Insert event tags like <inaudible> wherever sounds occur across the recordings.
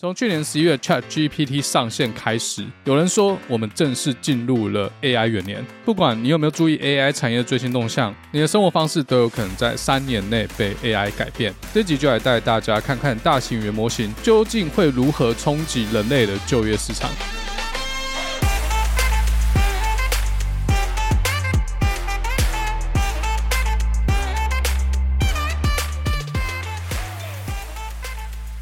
从去年十一月 ChatGPT 上线开始，有人说我们正式进入了 AI 元年。不管你有没有注意 AI 产业的最新动向，你的生活方式都有可能在三年内被 AI 改变。这集就来带大家看看大型语言模型究竟会如何冲击人类的就业市场。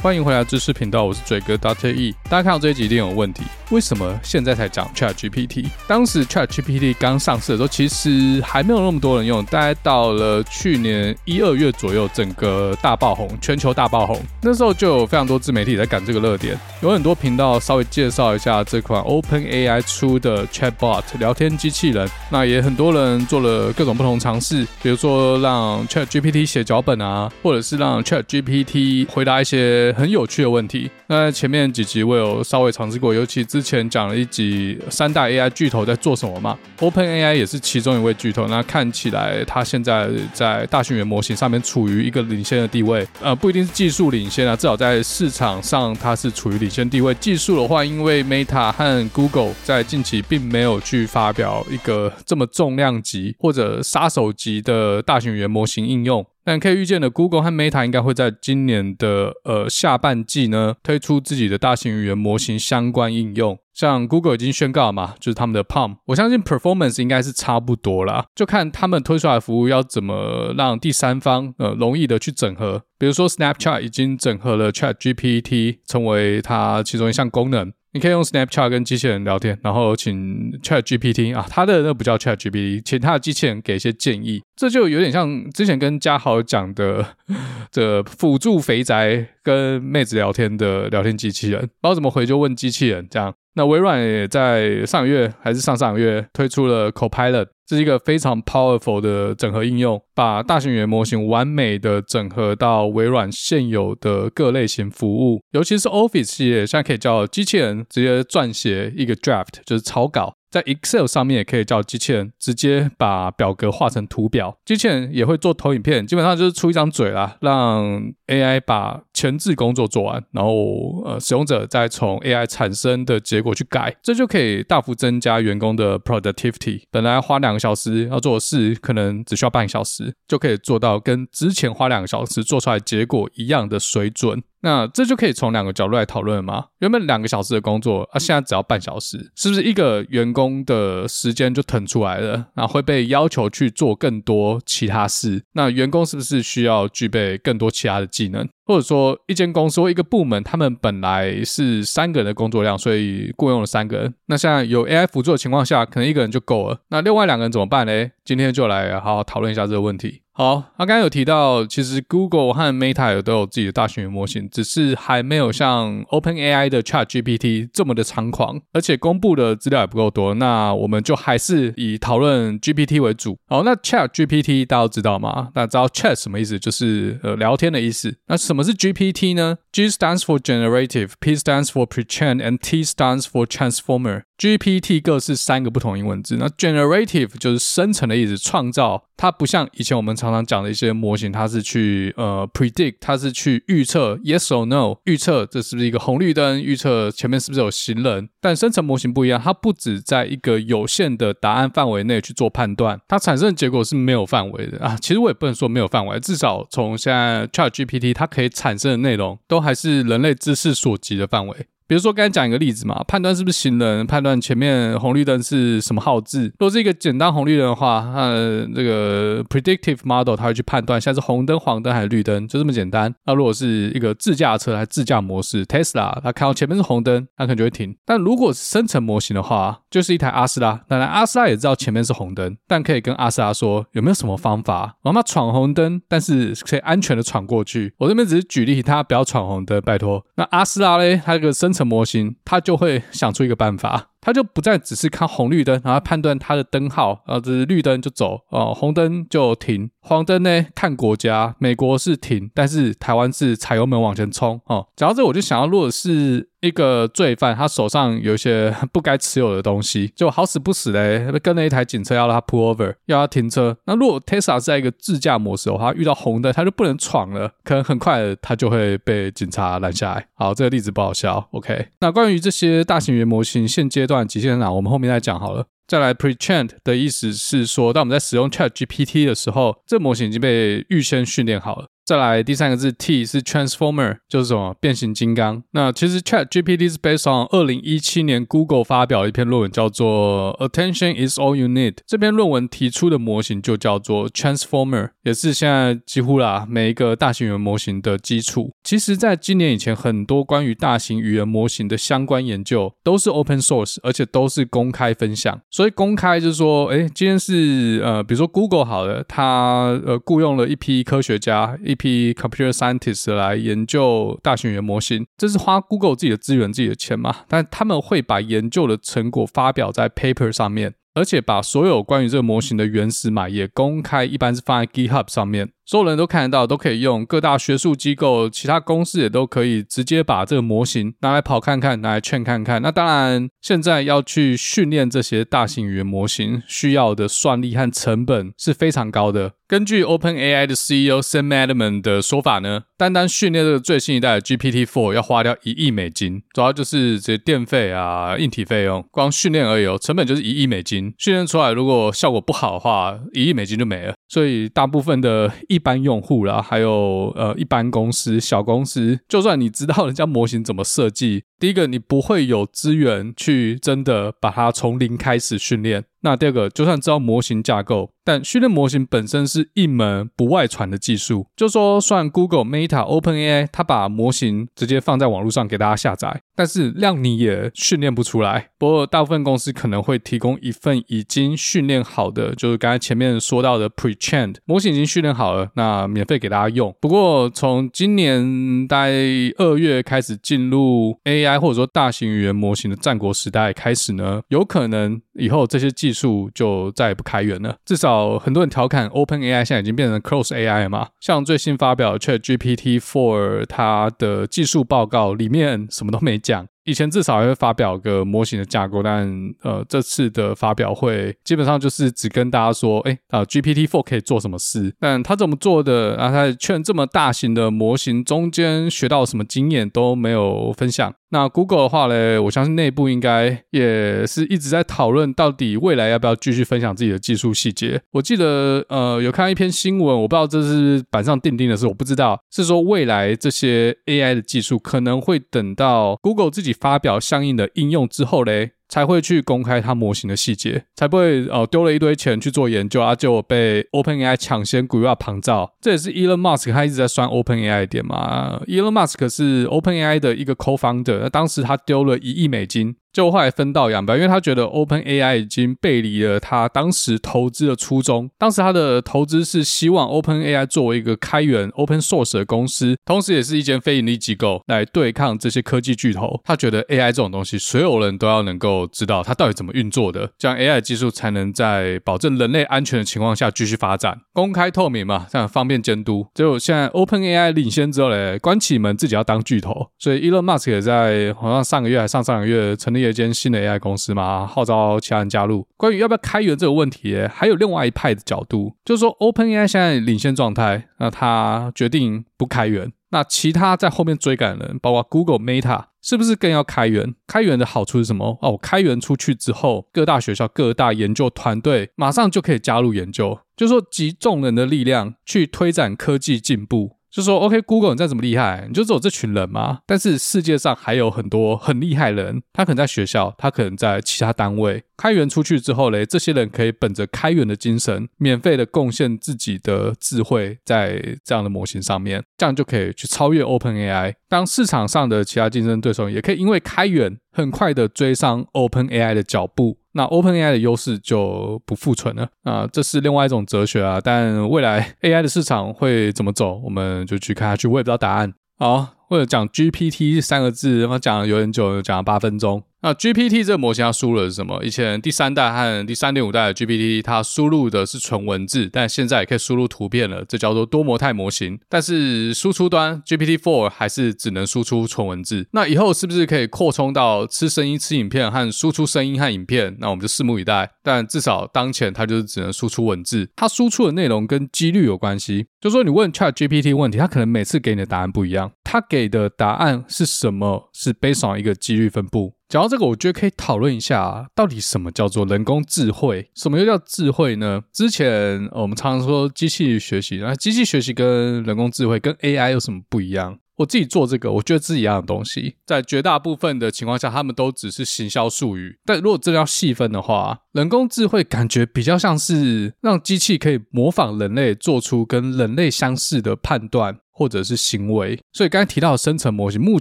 欢迎回来知识频道，我是嘴哥 Dr. E。大家看到这一集一定有问题，为什么现在才讲 ChatGPT？当时 ChatGPT 刚上市的时候，其实还没有那么多人用，大概到了去年一二月左右，整个大爆红，全球大爆红。那时候就有非常多自媒体在赶这个热点，有很多频道稍微介绍一下这款 OpenAI 出的 Chatbot 聊天机器人。那也很多人做了各种不同尝试，比如说让 ChatGPT 写脚本啊，或者是让 ChatGPT 回答一些。很有趣的问题。那前面几集我有稍微尝试过，尤其之前讲了一集三大 AI 巨头在做什么嘛，OpenAI 也是其中一位巨头。那看起来它现在在大型语言模型上面处于一个领先的地位，呃，不一定是技术领先啊，至少在市场上它是处于领先地位。技术的话，因为 Meta 和 Google 在近期并没有去发表一个这么重量级或者杀手级的大型语言模型应用。但可以预见的，Google 和 Meta 应该会在今年的呃下半季呢推出自己的大型语言模型相关应用。像 Google 已经宣告了嘛，就是他们的 PaLM，我相信 performance 应该是差不多啦，就看他们推出来服务要怎么让第三方呃容易的去整合。比如说 Snapchat 已经整合了 ChatGPT 成为它其中一项功能。你可以用 Snapchat 跟机器人聊天，然后请 ChatGPT 啊，他的那不叫 ChatGPT，请他的机器人给一些建议。这就有点像之前跟嘉豪讲的 <laughs> 这辅助肥宅跟妹子聊天的聊天机器人，不知道怎么回就问机器人这样。那微软也在上个月还是上上个月推出了 Copilot，这是一个非常 powerful 的整合应用，把大型语言模型完美的整合到微软现有的各类型服务，尤其是 Office 系列，现在可以叫机器人直接撰写一个 draft，就是草稿。在 Excel 上面也可以叫机器人直接把表格画成图表，机器人也会做投影片，基本上就是出一张嘴啦，让 AI 把前置工作做完，然后呃使用者再从 AI 产生的结果去改，这就可以大幅增加员工的 productivity。本来花两个小时要做的事，可能只需要半个小时就可以做到，跟之前花两个小时做出来结果一样的水准。那这就可以从两个角度来讨论了吗？原本两个小时的工作啊，现在只要半小时，是不是一个员工的时间就腾出来了？那会被要求去做更多其他事，那员工是不是需要具备更多其他的技能？或者说，一间公司或一个部门，他们本来是三个人的工作量，所以雇佣了三个人。那现在有 AI 辅助的情况下，可能一个人就够了。那另外两个人怎么办呢？今天就来好好讨论一下这个问题。好，那刚刚有提到，其实 Google 和 Meta 都有自己的大型语言模型，只是还没有像 OpenAI 的 ChatGPT 这么的猖狂，而且公布的资料也不够多。那我们就还是以讨论 GPT 为主。好，那 ChatGPT 大家都知道吗？大家知道 Chat 什么意思？就是呃聊天的意思。那什么是 GPT 呢？G stands for Generative, P stands for Pre-trained, and T stands for Transformer。 GPT 各是三个不同英文字，那 generative 就是生成的意思，创造。它不像以前我们常常讲的一些模型，它是去呃 predict，它是去预测 yes or no，预测这是不是一个红绿灯，预测前面是不是有行人。但生成模型不一样，它不只在一个有限的答案范围内去做判断，它产生的结果是没有范围的啊。其实我也不能说没有范围，至少从现在 ChatGPT 它可以产生的内容，都还是人类知识所及的范围。比如说，刚才讲一个例子嘛，判断是不是行人，判断前面红绿灯是什么号字。如果是一个简单红绿灯的话，呃，这个 predictive model 它会去判断现在是红灯、黄灯还是绿灯，就这么简单。那如果是一个自驾车还是自驾模式，Tesla 它看到前面是红灯，它可能就会停。但如果是生成模型的话，就是一台阿斯拉，当然阿斯拉也知道前面是红灯，但可以跟阿斯拉说有没有什么方法，让它闯红灯，但是可以安全的闯过去。我这边只是举例，他不要闯红灯，拜托。那阿斯拉嘞，它这个生成模型，它就会想出一个办法。他就不再只是看红绿灯，然后判断它的灯号，呃，这是绿灯就走，哦，红灯就停，黄灯呢看国家，美国是停，但是台湾是踩油门往前冲，哦，讲到这我就想到，如果是。一个罪犯，他手上有一些不该持有的东西，就好死不死嘞，跟了一台警车要他 pull over，要他停车。那如果 Tesla 是在一个自驾模式的话，遇到红灯他就不能闯了，可能很快他就会被警察拦下来。好，这个例子不好笑。OK，那关于这些大型语言模型现阶段极限在哪，我们后面再讲好了。再来，pre-trained 的意思是说，当我们在使用 ChatGPT 的时候，这模型已经被预先训练好了。再来第三个字 T 是 Transformer，就是什么变形金刚。那其实 ChatGPT 是 based on 二零一七年 Google 发表一篇论文，叫做 Attention is all you need。这篇论文提出的模型就叫做 Transformer，也是现在几乎啦每一个大型语言模型的基础。其实，在今年以前，很多关于大型语言模型的相关研究都是 open source，而且都是公开分享。所以公开就是说，哎，今天是呃，比如说 Google 好了，他呃雇佣了一批科学家一。批 computer scientist 来研究大型语言模型，这是花 Google 自己的资源、自己的钱嘛？但他们会把研究的成果发表在 paper 上面，而且把所有关于这个模型的原始码也公开，一般是放在 GitHub 上面。所有人都看得到，都可以用。各大学术机构、其他公司也都可以直接把这个模型拿来跑看看，拿来劝看看。那当然，现在要去训练这些大型语言模型，需要的算力和成本是非常高的。根据 OpenAI 的 CEO Sam Altman 的说法呢，单单训练这个最新一代的 GPT-4 要花掉一亿美金，主要就是这些电费啊、硬体费用，光训练而已哦，成本就是一亿美金。训练出来如果效果不好的话，一亿美金就没了。所以大部分的一一般用户啦，还有呃一般公司、小公司，就算你知道人家模型怎么设计，第一个你不会有资源去真的把它从零开始训练。那第二个，就算知道模型架构，但训练模型本身是一门不外传的技术。就说算 Google、Meta、OpenAI，它把模型直接放在网络上给大家下载，但是量你也训练不出来。不过大部分公司可能会提供一份已经训练好的，就是刚才前面说到的 pre-trained 模型已经训练好了，那免费给大家用。不过从今年大概二月开始进入 AI AI 或者说大型语言模型的战国时代开始呢，有可能以后这些技术就再也不开源了。至少很多人调侃 OpenAI 现在已经变成 Close AI 了嘛。像最新发表的 ChatGPT 4，它的技术报告里面什么都没讲。以前至少还会发表个模型的架构，但呃这次的发表会基本上就是只跟大家说，哎啊、GPT Four 可以做什么事，但他怎么做的，然后他劝这么大型的模型中间学到什么经验都没有分享。那 Google 的话呢，我相信内部应该也是一直在讨论到底未来要不要继续分享自己的技术细节。我记得呃有看一篇新闻，我不知道这是板上钉钉的事，我不知道是说未来这些 AI 的技术可能会等到 Google 自己。发表相应的应用之后嘞，才会去公开它模型的细节，才不会哦丢了一堆钱去做研究啊，结果被 OpenAI 抢先鬼画旁造。这也是 Elon Musk 他一直在酸 OpenAI 的点嘛。Elon Musk 是 OpenAI 的一个 co-founder，那当时他丢了一亿美金。就后来分道扬镳，因为他觉得 OpenAI 已经背离了他当时投资的初衷。当时他的投资是希望 OpenAI 作为一个开源 Open Source 的公司，同时也是一间非营利机构，来对抗这些科技巨头。他觉得 AI 这种东西，所有人都要能够知道它到底怎么运作的，这样 AI 技术才能在保证人类安全的情况下继续发展，公开透明嘛，这样方便监督。结果现在 OpenAI 领先之后嘞，关起门自己要当巨头，所以 Elon Musk 也在好像上个月还上上个月成立。一间新的 AI 公司嘛，号召其他人加入。关于要不要开源这个问题，还有另外一派的角度，就是说 OpenAI 现在领先状态，那他决定不开源，那其他在后面追赶人，包括 Google、Meta，是不是更要开源？开源的好处是什么？哦，开源出去之后，各大学校、各大研究团队马上就可以加入研究，就是说集众人的力量去推展科技进步。就说 OK，Google，你再怎么厉害，你就只有这群人吗？但是世界上还有很多很厉害的人，他可能在学校，他可能在其他单位。开源出去之后嘞，这些人可以本着开源的精神，免费的贡献自己的智慧在这样的模型上面，这样就可以去超越 OpenAI。当市场上的其他竞争对手也可以因为开源，很快的追上 OpenAI 的脚步。那 OpenAI 的优势就不复存了啊，这是另外一种哲学啊。但未来 AI 的市场会怎么走，我们就去看下去。我也不知道答案。好，为了讲 GPT 三个字，他讲了有点久，讲了八分钟。那 GPT 这个模型它输入的是什么？以前第三代和第三点五代的 GPT 它输入的是纯文字，但现在也可以输入图片了，这叫做多模态模型。但是输出端 GPT-4 还是只能输出纯文字。那以后是不是可以扩充到吃声音、吃影片和输出声音和影片？那我们就拭目以待。但至少当前它就是只能输出文字，它输出的内容跟几率有关系。就说你问 ChatGPT 问题，它可能每次给你的答案不一样。它给的答案是什么？是 based on 一个几率分布。讲到这个，我觉得可以讨论一下，到底什么叫做人工智慧？什么又叫智慧呢？之前我们常常说机器学习，那机器学习跟人工智慧跟 <laughs> AI 有什么不一样？我自己做这个，我觉得是一样的东西。在绝大部分的情况下，他们都只是行销术语。但如果真的要细分的话，人工智慧感觉比较像是让机器可以模仿人类，做出跟人类相似的判断。或者是行为，所以刚才提到的生成模型，目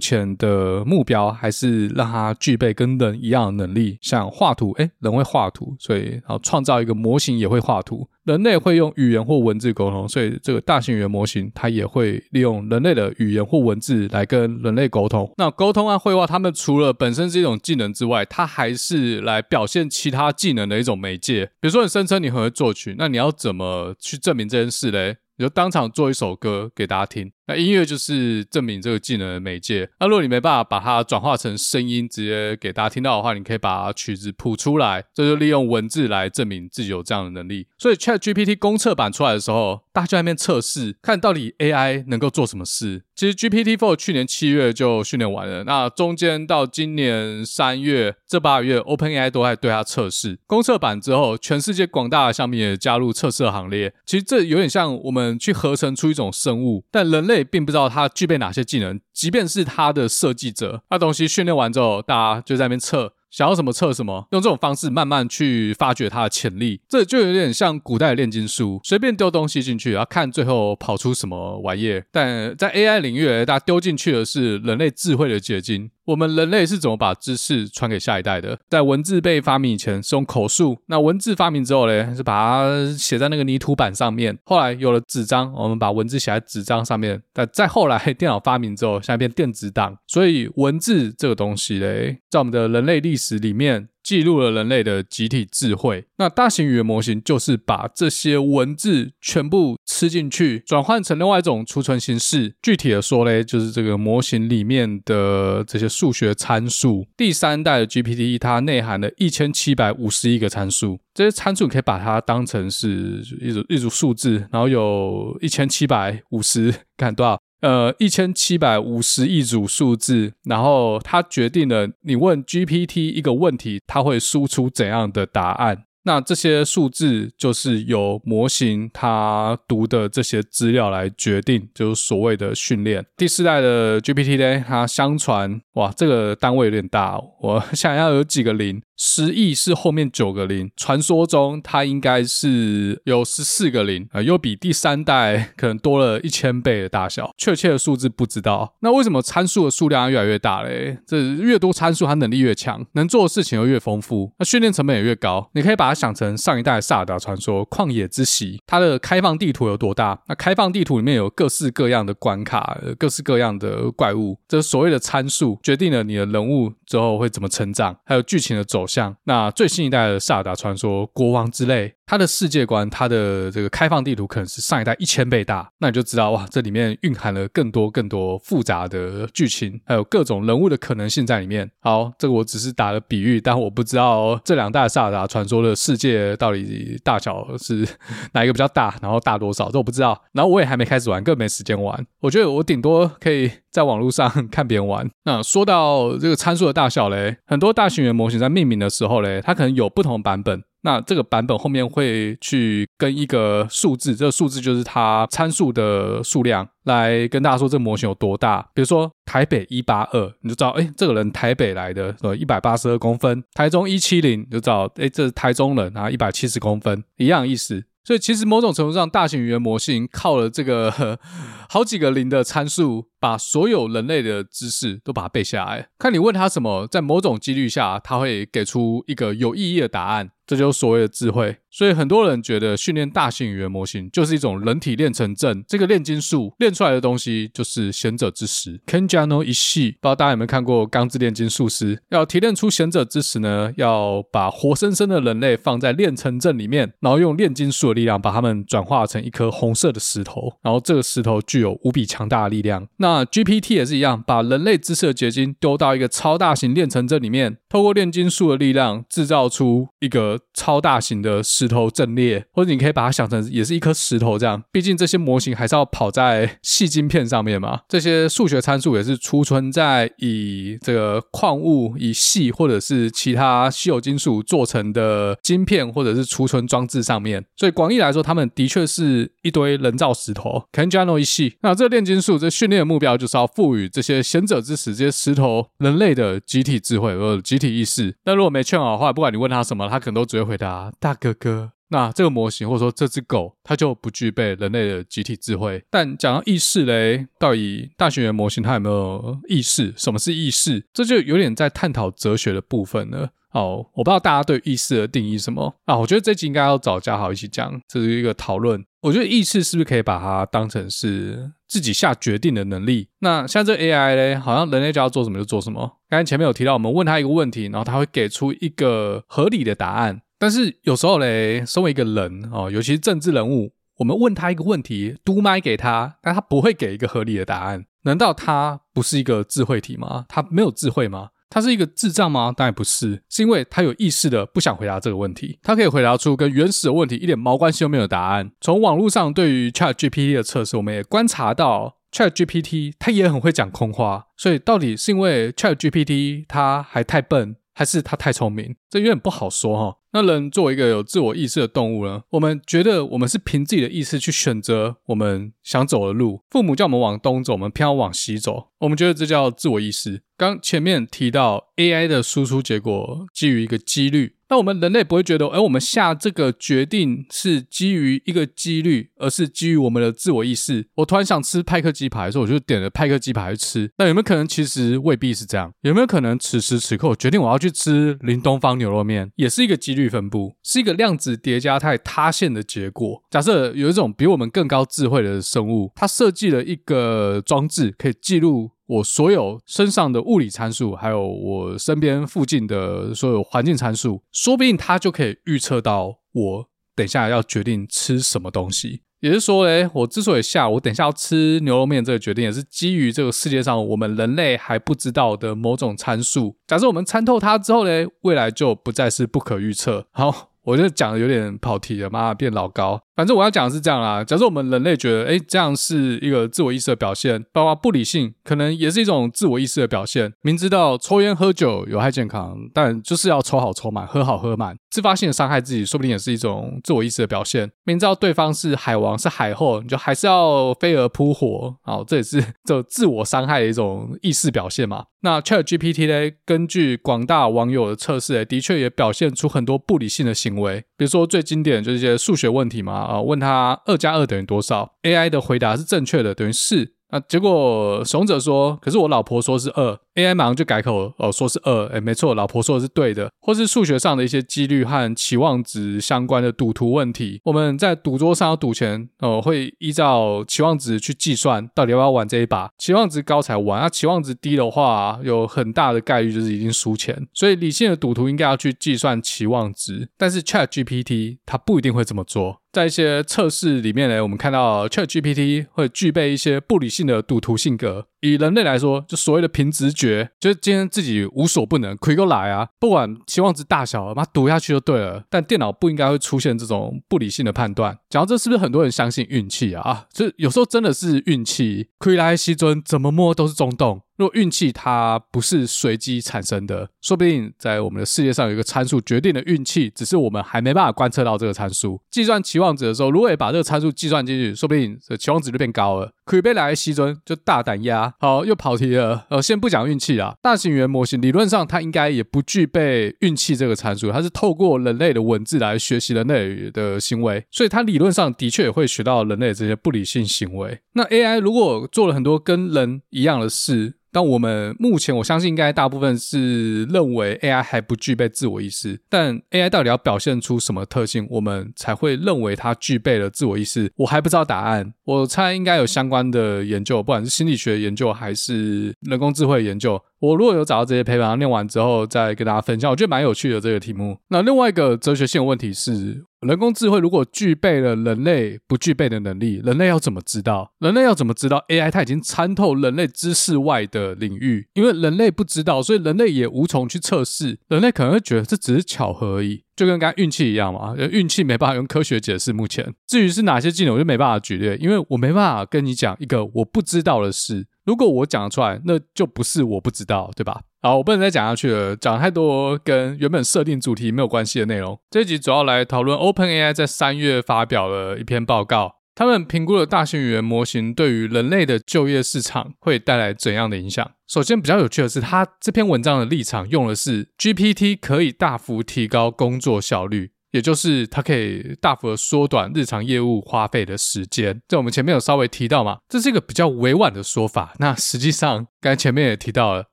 前的目标还是让它具备跟人一样的能力，像画图，诶，人会画图，所以然后创造一个模型也会画图。人类会用语言或文字沟通，所以这个大型语言模型它也会利用人类的语言或文字来跟人类沟通。那沟通和绘画，它们除了本身是一种技能之外，它还是来表现其他技能的一种媒介。比如说，你声称你很会作曲，那你要怎么去证明这件事嘞？你就当场做一首歌给大家听，那音乐就是证明这个技能的媒介。那如果你没办法把它转化成声音，直接给大家听到的话，你可以把曲子谱出来，这就利用文字来证明自己有这样的能力。所以 ChatGPT 公测版出来的时候，大家在那边测试，看到底 AI 能够做什么事。其实 GPT-4 去年七月就训练完了，那中间到今年三月这八个月，OpenAI 都在对它测试。公测版之后，全世界广大的项目也加入测试行列。其实这有点像我们去合成出一种生物，但人类并不知道它具备哪些技能，即便是它的设计者，那东西训练完之后，大家就在那边测。想要什么测什么，用这种方式慢慢去发掘它的潜力，这就有点像古代的炼金术，随便丢东西进去，然后看最后跑出什么玩意儿。但在 AI 领域，大家丢进去的是人类智慧的结晶。我们人类是怎么把知识传给下一代的？在文字被发明以前是用口述，那文字发明之后呢，是把它写在那个泥土板上面。后来有了纸张，我们把文字写在纸张上面。但再后来电脑发明之后，现在变电子档。所以文字这个东西嘞，在我们的人类历史里面。记录了人类的集体智慧。那大型语言模型就是把这些文字全部吃进去，转换成另外一种储存形式。具体的说嘞，就是这个模型里面的这些数学参数。第三代的 GPT 它内含了一千七百五十一个参数，这些参数你可以把它当成是一组一组数字，然后有一千七百五十，看多少？呃，一千七百五十亿组数字，然后它决定了你问 GPT 一个问题，它会输出怎样的答案。那这些数字就是由模型它读的这些资料来决定，就是所谓的训练。第四代的 GPT 呢，它相传哇，这个单位有点大，我 <laughs> 想要有几个零。十亿是后面九个零，传说中它应该是有十四个零啊，又比第三代可能多了一千倍的大小，确切的数字不知道。那为什么参数的数量越来越大嘞？这越多参数，它能力越强，能做的事情又越丰富，那训练成本也越高。你可以把它想成上一代萨尔达传说旷野之息，它的开放地图有多大？那开放地图里面有各式各样的关卡，各式各样的怪物，这所谓的参数决定了你的人物之后会怎么成长，还有剧情的走。向那最新一代的《萨尔达传说：国王之泪》，它的世界观，它的这个开放地图可能是上一代一千倍大，那你就知道哇，这里面蕴含了更多更多复杂的剧情，还有各种人物的可能性在里面。好，这个我只是打个比喻，但我不知道这两代《萨尔达传说》的世界到底大小是 <laughs> 哪一个比较大，然后大多少，这我不知道。然后我也还没开始玩，更没时间玩。我觉得我顶多可以在网络上 <laughs> 看别人玩。那说到这个参数的大小嘞，很多大型语言模型在命名的时候嘞，它可能有不同版本。那这个版本后面会去跟一个数字，这个数字就是它参数的数量，来跟大家说这个模型有多大。比如说台北一八二，你就知道，哎，这个人台北来的，呃，一百八十二公分；台中一七零，就知道，哎，这是台中人，啊一百七十公分，一样意思。所以其实某种程度上，大型语言模型靠了这个 <laughs> 好几个零的参数把所有人类的知识都把它背下来，看你问他什么，在某种几率下，他会给出一个有意义的答案。这就是所谓的智慧，所以很多人觉得训练大型语言模型就是一种人体炼成阵，这个炼金术练出来的东西就是贤者之石。Kenja no 一系不知道大家有没有看过《钢之炼金术师》？要提炼出贤者之石呢，要把活生生的人类放在炼成阵里面，然后用炼金术的力量把它们转化成一颗红色的石头，然后这个石头具有无比强大的力量。那 GPT 也是一样，把人类知识的结晶丢到一个超大型炼成阵里面，透过炼金术的力量制造出一个。超大型的石石头阵列，或者你可以把它想成也是一颗石头这样。毕竟这些模型还是要跑在细晶片上面嘛。这些数学参数也是储存在以这个矿物、以细或者是其他稀有金属做成的晶片或者是储存装置上面。所以广义来说，它们的确是一堆人造石头。Kenja no Ishii。那这个炼金术这训练的目标就是要赋予这些贤者之石这些石头人类的集体智慧或者集体意识。但如果没劝好的话，不管你问他什么，他可能都只会回答大哥哥。那这个模型或者说这只狗，它就不具备人类的集体智慧。但讲到意识嘞，到底大型语言模型它有没有意识？什么是意识？这就有点在探讨哲学的部分了。哦，我不知道大家对意识的定义什么啊？我觉得这集应该要找嘉豪一起讲，这是一个讨论。我觉得意识是不是可以把它当成是自己下决定的能力？那像这 AI 嘞，好像人类就要做什么就做什么。刚才前面有提到，我们问他一个问题，然后他会给出一个合理的答案。但是有时候嘞，身为一个人哦，尤其是政治人物，我们问他一个问题，嘟麦给他，但他不会给一个合理的答案。难道他不是一个智慧体吗？他没有智慧吗？他是一个智障吗？当然不是，是因为他有意识的不想回答这个问题。他可以回答出跟原始的问题一点毛关系都没有的答案。从网络上对于 ChatGPT 的测试，我们也观察到 ChatGPT 他也很会讲空话。所以到底是因为 ChatGPT 他还太笨，还是他太聪明？这有点不好说哈。那人作为一个有自我意识的动物呢，我们觉得我们是凭自己的意识去选择我们想走的路。父母叫我们往东走，我们偏要往西走。我们觉得这叫自我意识。刚前面提到 AI 的输出结果基于一个几率，那我们人类不会觉得，哎，我们下这个决定是基于一个几率，而是基于我们的自我意识。我突然想吃派克鸡排，所以我就点了派克鸡排去吃。那有没有可能其实未必是这样？有没有可能此时此刻我决定我要去吃林东方牛肉面，也是一个几率分布，是一个量子叠加态塌陷的结果？假设有一种比我们更高智慧的生物，它设计了一个装置，可以记录。我所有身上的物理参数，还有我身边附近的所有环境参数，说不定它就可以预测到我等下要决定吃什么东西。也是说，诶，我之所以下我等下要吃牛肉面这个决定，也是基于这个世界上我们人类还不知道的某种参数。假设我们参透它之后呢，未来就不再是不可预测。好，我就讲的有点跑题了，妈变老高。反正我要讲的是这样啦。假设我们人类觉得，诶，这样是一个自我意识的表现，包括不理性，可能也是一种自我意识的表现。明知道抽烟喝酒有害健康，但就是要抽好抽满，喝好喝满，自发性的伤害自己，说不定也是一种自我意识的表现。明知道对方是海王是海后，你就还是要飞蛾扑火，好，这也是 <laughs> 这自我伤害的一种意识表现嘛。那 ChatGPT 呢，根据广大网友的测试，的确也表现出很多不理性的行为，比如说最经典就是一些数学问题嘛。啊，问他二加二等于多少？AI 的回答是正确的，等于四。那结果怂者说，可是我老婆说是二。AI 马上就改口哦，说是二，诶，没错，老婆说的是对的，或是数学上的一些几率和期望值相关的赌徒问题，我们在赌桌上要赌钱哦，会依照期望值去计算到底要不要玩这一把，期望值高才玩，那、啊、期望值低的话，有很大的概率就是已经输钱，所以理性的赌徒应该要去计算期望值，但是 ChatGPT 它不一定会这么做，在一些测试里面呢，我们看到 ChatGPT 会具备一些不理性的赌徒性格。以人类来说，就所谓的凭直觉，就是今天自己无所不能，亏个来啊！不管期望值大小，把它赌下去就对了。但电脑不应该会出现这种不理性的判断。讲到这，是不是很多人相信运气啊？啊，这有时候真的是运气，亏来西尊怎么摸都是中洞。若运气它不是随机产生的，说不定在我们的世界上有一个参数决定了运气，只是我们还没办法观测到这个参数。计算期望值的时候，如果也把这个参数计算进去，说不定这期望值就变高了。可以被来西尊就大胆压。好，又跑题了。呃，先不讲运气啦，大型语言模型理论上它应该也不具备运气这个参数，它是透过人类的文字来学习人类的行为，所以它理论上的确也会学到人类这些不理性行为。那 AI 如果做了很多跟人一样的事，但我们目前我相信应该大部分是认为 AI 还不具备自我意识，但 AI 到底要表现出什么特性，我们才会认为它具备了自我意识？我还不知道答案。我猜应该有相关的研究，不管是心理学研究还是人工智慧研究。我如果有找到这些 paper，念完之后再跟大家分享，我觉得蛮有趣的这个题目。那另外一个哲学性的问题是，人工智慧如果具备了人类不具备的能力，人类要怎么知道？人类要怎么知道 AI 它已经参透人类知识外的领域？因为人类不知道，所以人类也无从去测试。人类可能会觉得这只是巧合而已，就跟刚才运气一样嘛。运气没办法用科学解释。目前，至于是哪些技能，我就没办法举例，因为我没办法跟你讲一个我不知道的事。如果我讲得出来，那就不是我不知道，对吧？好，我不能再讲下去了，讲太多跟原本设定主题没有关系的内容。这一集主要来讨论 OpenAI 在三月发表了一篇报告，他们评估了大型语言模型对于人类的就业市场会带来怎样的影响。首先，比较有趣的是，他这篇文章的立场用的是 GPT 可以大幅提高工作效率。也就是它可以大幅的缩短日常业务花费的时间，这我们前面有稍微提到嘛，这是一个比较委婉的说法。那实际上，刚才前面也提到了，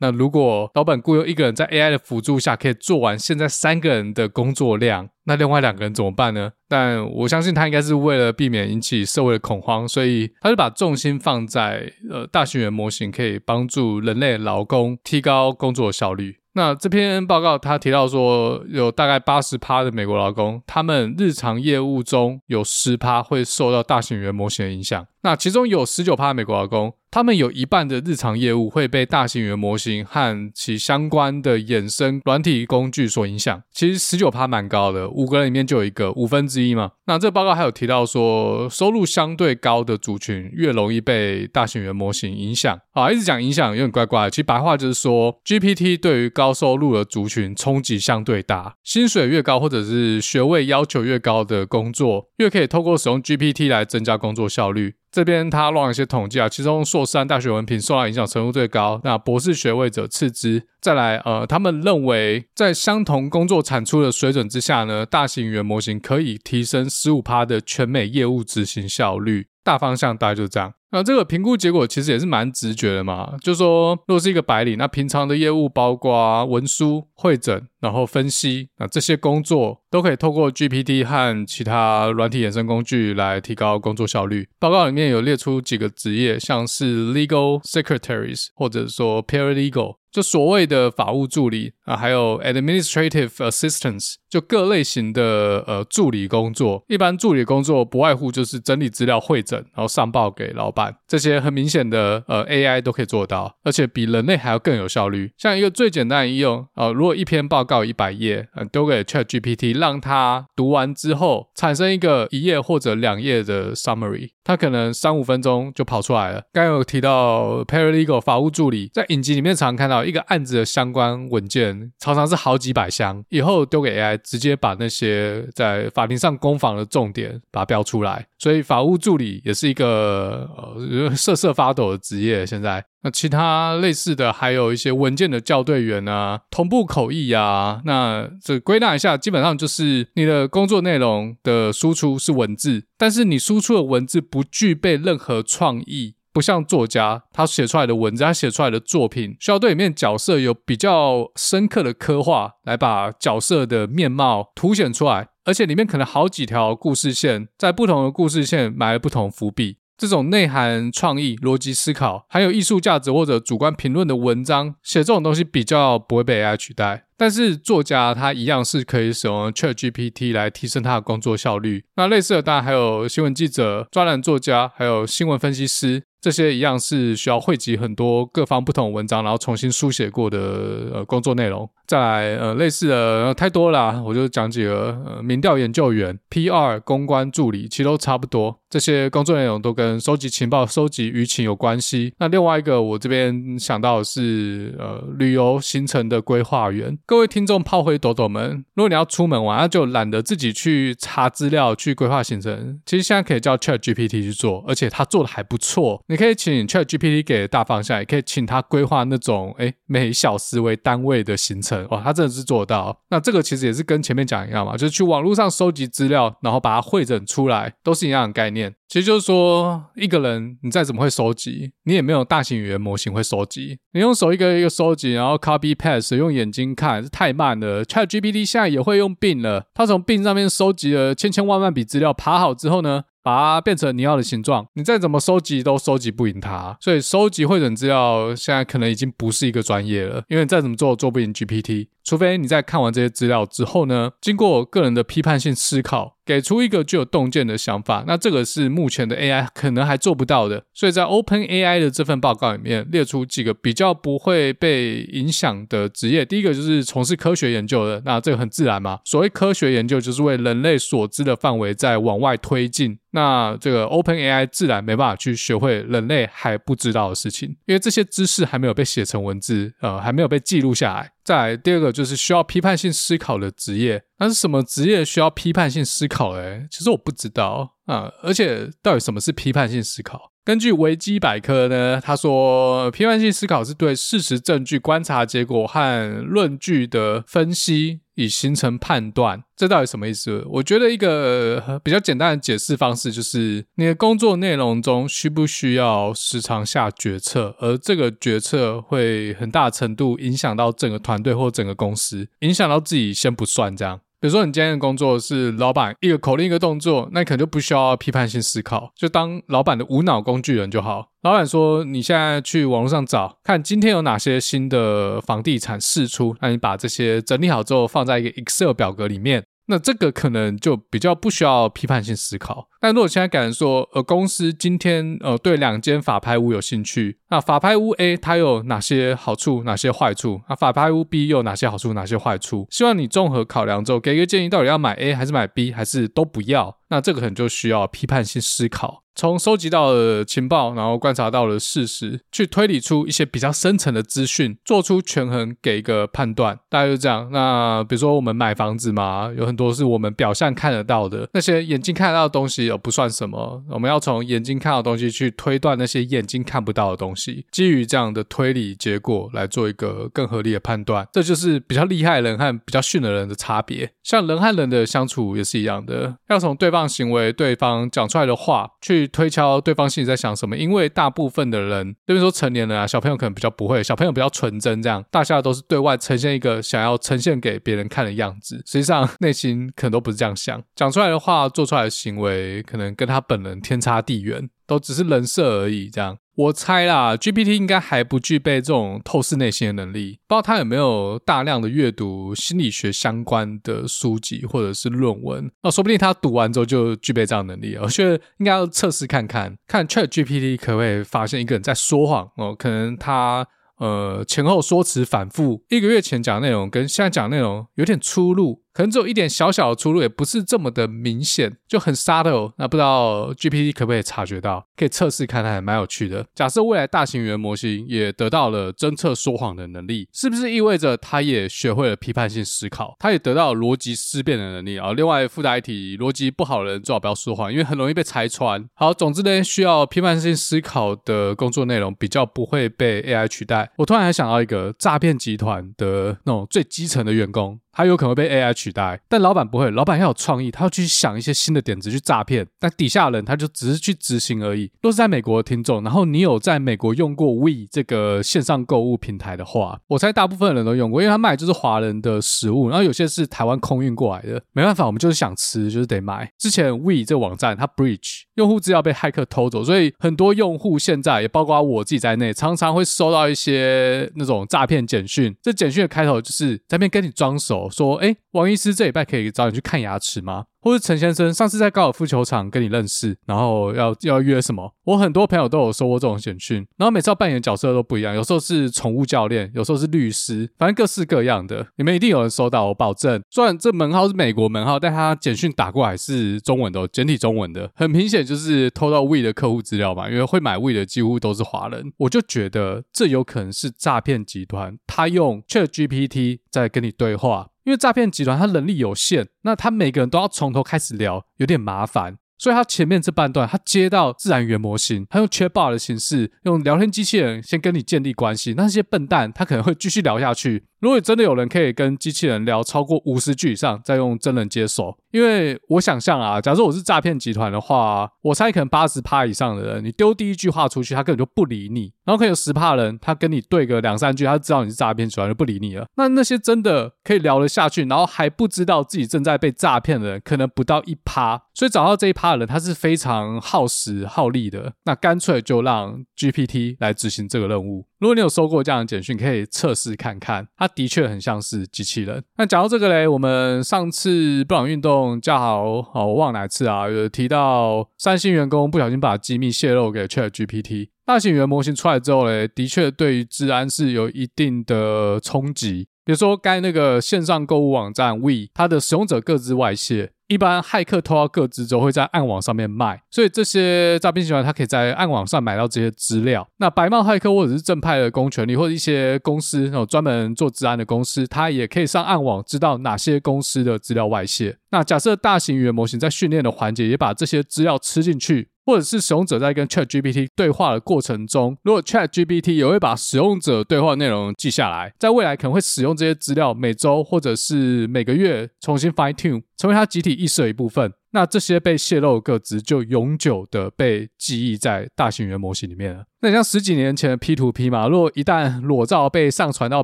那如果老板雇佣一个人在 AI 的辅助下可以做完现在三个人的工作量，那另外两个人怎么办呢？但我相信他应该是为了避免引起社会的恐慌，所以他就把重心放在呃大型语言模型可以帮助人类劳工提高工作效率。那这篇报告他提到说，有大概八十趴的美国劳工，他们日常业务中有十趴会受到大型语言模型的影响。那其中有十九趴美国劳工，他们有一半的日常业务会被大型语言模型和其相关的衍生软体工具所影响。其实十九趴蛮高的，五个人里面就有一个，五分之一嘛。那这报告还有提到说，收入相对高的族群越容易被大型语言模型影响。啊，一直讲影响有点怪怪。其实白话就是说，GPT 对于高收入的族群冲击相对大，薪水越高或者是学位要求越高的工作，越可以透过使用 GPT 来增加工作效率。这边他乱了一些统计啊，其中硕士和大学文凭受到影响程度最高，那博士学位者次之。再来，呃，他们认为在相同工作产出的水准之下呢，大型语言模型可以提升十五趴的全美业务执行效率。大方向大概就是这样。那这个评估结果其实也是蛮直觉的嘛，就说，如果是一个白领，那平常的业务包括文书、会诊，然后分析，那这些工作都可以透过 GPT 和其他软体衍生工具来提高工作效率。报告里面有列出几个职业，像是 Legal Secretaries 或者说 Paralegal。就所谓的法务助理啊，还有 administrative assistants，就各类型的呃助理工作。一般助理工作不外乎就是整理资料、会诊，然后上报给老板。这些很明显的呃 AI 都可以做到，而且比人类还要更有效率。像一个最简单的应用啊、如果一篇报告一百页，嗯，丢给 ChatGPT，让它读完之后产生一个一页或者两页的 summary，它可能三五分钟就跑出来了。刚有提到 Paralegal 法务助理，在影集里面常看到。一个案子的相关文件常常是好几百箱，以后丢给 AI，直接把那些在法庭上攻防的重点把它标出来。所以法务助理也是一个呃瑟瑟发抖的职业。现在那其他类似的还有一些文件的校对员啊，同步口译啊。那这归纳一下，基本上就是你的工作内容的输出是文字，但是你输出的文字不具备任何创意。不像作家，他写出来的文字，他写出来的作品，需要对里面角色有比较深刻的刻画，来把角色的面貌凸显出来。而且里面可能好几条故事线，在不同的故事线埋了不同伏笔。这种内涵、创意、逻辑思考，还有艺术价值或者主观评论的文章，写这种东西比较不会被 AI 取代。但是作家他一样是可以使用 ChatGPT 来提升他的工作效率。那类似的当然还有新闻记者、专栏作家，还有新闻分析师。这些一样是需要汇集很多各方不同文章，然后重新书写过的呃工作内容。再来呃类似的太多了啦，我就讲几个呃民调研究员、PR 公关助理，其实都差不多。这些工作内容都跟收集情报、收集舆情有关系。那另外一个，我这边想到的是，呃，旅游行程的规划员。各位听众炮灰斗斗们，如果你要出门玩，那就懒得自己去查资料、去规划行程，其实现在可以叫 ChatGPT 去做，而且他做的还不错。你可以请 ChatGPT 给大方向，也可以请他规划那种，诶，每小时为单位的行程。哇，他真的是做到。那这个其实也是跟前面讲一样嘛，就是去网络上收集资料，然后把它汇整出来，都是一样的概念。其实就是说，一个人你再怎么会收集，你也没有大型语言模型会收集。你用手一个一个收集，然后 copy paste，用眼睛看是太慢了。ChatGPT 现在也会用 Bing 了，它从 Bing 上面收集了千千万万笔资料，爬好之后呢，把它变成你要的形状，你再怎么收集都收集不赢它。所以收集会诊资料现在可能已经不是一个专业了，因为再怎么做做不赢 GPT。除非你在看完这些资料之后呢，经过个人的批判性思考，给出一个具有洞见的想法，那这个是目前的 AI 可能还做不到的。所以在 OpenAI 的这份报告里面列出几个比较不会被影响的职业，第一个就是从事科学研究的，那这个很自然嘛。所谓科学研究就是为人类所知的范围在往外推进，那这个 OpenAI 自然没办法去学会人类还不知道的事情，因为这些知识还没有被写成文字，呃，还没有被记录下来。再来第二个就是需要批判性思考的职业，那是什么职业需要批判性思考嘞？其实我不知道啊，而且到底什么是批判性思考？根据维基百科呢，他说批判性思考是对事实、证据、观察结果和论据的分析，以形成判断。这到底什么意思？我觉得一个比较简单的解释方式就是，你的工作内容中需不需要时常下决策，而这个决策会很大程度影响到整个团队或整个公司，影响到自己先不算这样。比如说，你今天的工作是老板一个口令一个动作，那你可能就不需要批判性思考，就当老板的无脑工具人就好。老板说：“你现在去网络上找，看今天有哪些新的房地产试出，那你把这些整理好之后，放在一个 Excel 表格里面。”那这个可能就比较不需要批判性思考。但如果现在改成说，呃，公司今天呃对两间法拍屋有兴趣，那法拍屋 A 它有哪些好处，哪些坏处？那法拍屋 B 又有哪些好处，哪些坏处？希望你综合考量之后，给一个建议，到底要买 A 还是买 B，还是都不要？那这个可能就需要批判性思考。从收集到的情报，然后观察到的事实，去推理出一些比较深层的资讯，做出权衡，给一个判断，大概就这样。那比如说我们买房子嘛，有很多是我们表象看得到的，那些眼睛看得到的东西也不算什么。我们要从眼睛看到的东西去推断那些眼睛看不到的东西，基于这样的推理结果来做一个更合理的判断。这就是比较厉害的人和比较逊的人的差别。像人和人的相处也是一样的，要从对方行为、对方讲出来的话去。推敲对方心里在想什么，因为大部分的人，比如说成年人啊，小朋友可能比较不会，小朋友比较纯真，这样大家都是对外呈现一个想要呈现给别人看的样子，实际上内心可能都不是这样想，讲出来的话，做出来的行为，可能跟他本人天差地远，都只是人设而已，这样。我猜啦，GPT 应该还不具备这种透视内心的能力，不知道他有没有大量的阅读心理学相关的书籍或者是论文。那说不定他读完之后就具备这样能力。我觉得应该要测试看看，看 ChatGPT 可不可以发现一个人在说谎哦，可能他呃前后说辞反复，一个月前讲内容跟现在讲内容有点出入。可能只有一点小小的出入，也不是这么的明显，就很 subtle。那不知道 GPT 可不可以察觉到？可以测试看看，还蛮有趣的。假设未来大型语言模型也得到了侦测说谎的能力，是不是意味着它也学会了批判性思考？它也得到了逻辑思辨的能力啊？另外附带一提，逻辑不好的人最好不要说谎，因为很容易被拆穿。好，总之呢，需要批判性思考的工作内容比较不会被 AI 取代。我突然还想到一个诈骗集团的那种最基层的员工。他有可能被 AI 取代，但老板不会，老板要有创意，他要去想一些新的点子去诈骗。但底下人他就只是去执行而已。都是在美国的听众，然后你有在美国用过 We 这个线上购物平台的话，我猜大部分人都用过，因为他卖就是华人的食物，然后有些是台湾空运过来的。没办法，我们就是想吃，就是得买。之前 We 这个网站它 breach 用户资料被骇客偷走，所以很多用户现在也包括我自己在内，常常会收到一些那种诈骗简讯。这简讯的开头就是在那边跟你装熟。说，哎，王医师这礼拜可以找你去看牙齿吗？或是陈先生上次在高尔夫球场跟你认识，然后要要约什么？我很多朋友都有收过这种简讯，然后每次要扮演角色都不一样，有时候是宠物教练，有时候是律师，反正各式各样的。你们一定有人收到，我保证。虽然这门号是美国门号，但他简讯打过来是中文的，简体中文的，很明显就是偷到 We 的客户资料嘛，因为会买 We 的几乎都是华人。我就觉得这有可能是诈骗集团，他用 ChatGPT 在跟你对话。因为诈骗集团他能力有限，那他每个人都要从头开始聊，有点麻烦，所以他前面这半段他接到自然语言模型，他用 chatbot 的形式，用聊天机器人先跟你建立关系，那些笨蛋他可能会继续聊下去。如果真的有人可以跟机器人聊超过五十句以上，再用真人接手，因为我想象啊，假如我是诈骗集团的话，我猜可能八十趴以上的人，你丢第一句话出去，他根本就不理你，然后可能有十趴人，他跟你对个两三句，他知道你是诈骗集团就不理你了。那那些真的可以聊得下去，然后还不知道自己正在被诈骗的人，可能不到一趴。所以找到这一趴的人，他是非常耗时耗力的。那干脆就让 GPT 来执行这个任务。如果你有收过这样的简讯，可以测试看看，它的确很像是机器人。那讲到这个嘞，我们上次布朗运动叫好，哦，我忘哪次啊，有提到三星员工不小心把机密泄露给 ChatGPT，大型语言模型出来之后嘞，的确对于治安是有一定的冲击。比如说，该那个线上购物网站 We，它的使用者各自外泄。一般骇客偷到个资之后会在暗网上面卖，所以这些诈骗集团他可以在暗网上买到这些资料。那白帽骇客或者是正派的公权力或者一些公司，那种专门做治安的公司，他也可以上暗网知道哪些公司的资料外泄。那假设大型语言模型在训练的环节也把这些资料吃进去。或者是使用者在跟 ChatGPT 对话的过程中，如果 ChatGPT 也会把使用者对话内容记下来，在未来可能会使用这些资料，每周或者是每个月重新 fine tune，成为它集体意识的一部分。那这些被泄露的个资就永久的被记忆在大型语言模型里面了。那像十几年前的 P2P 嘛，如果一旦裸照被上传到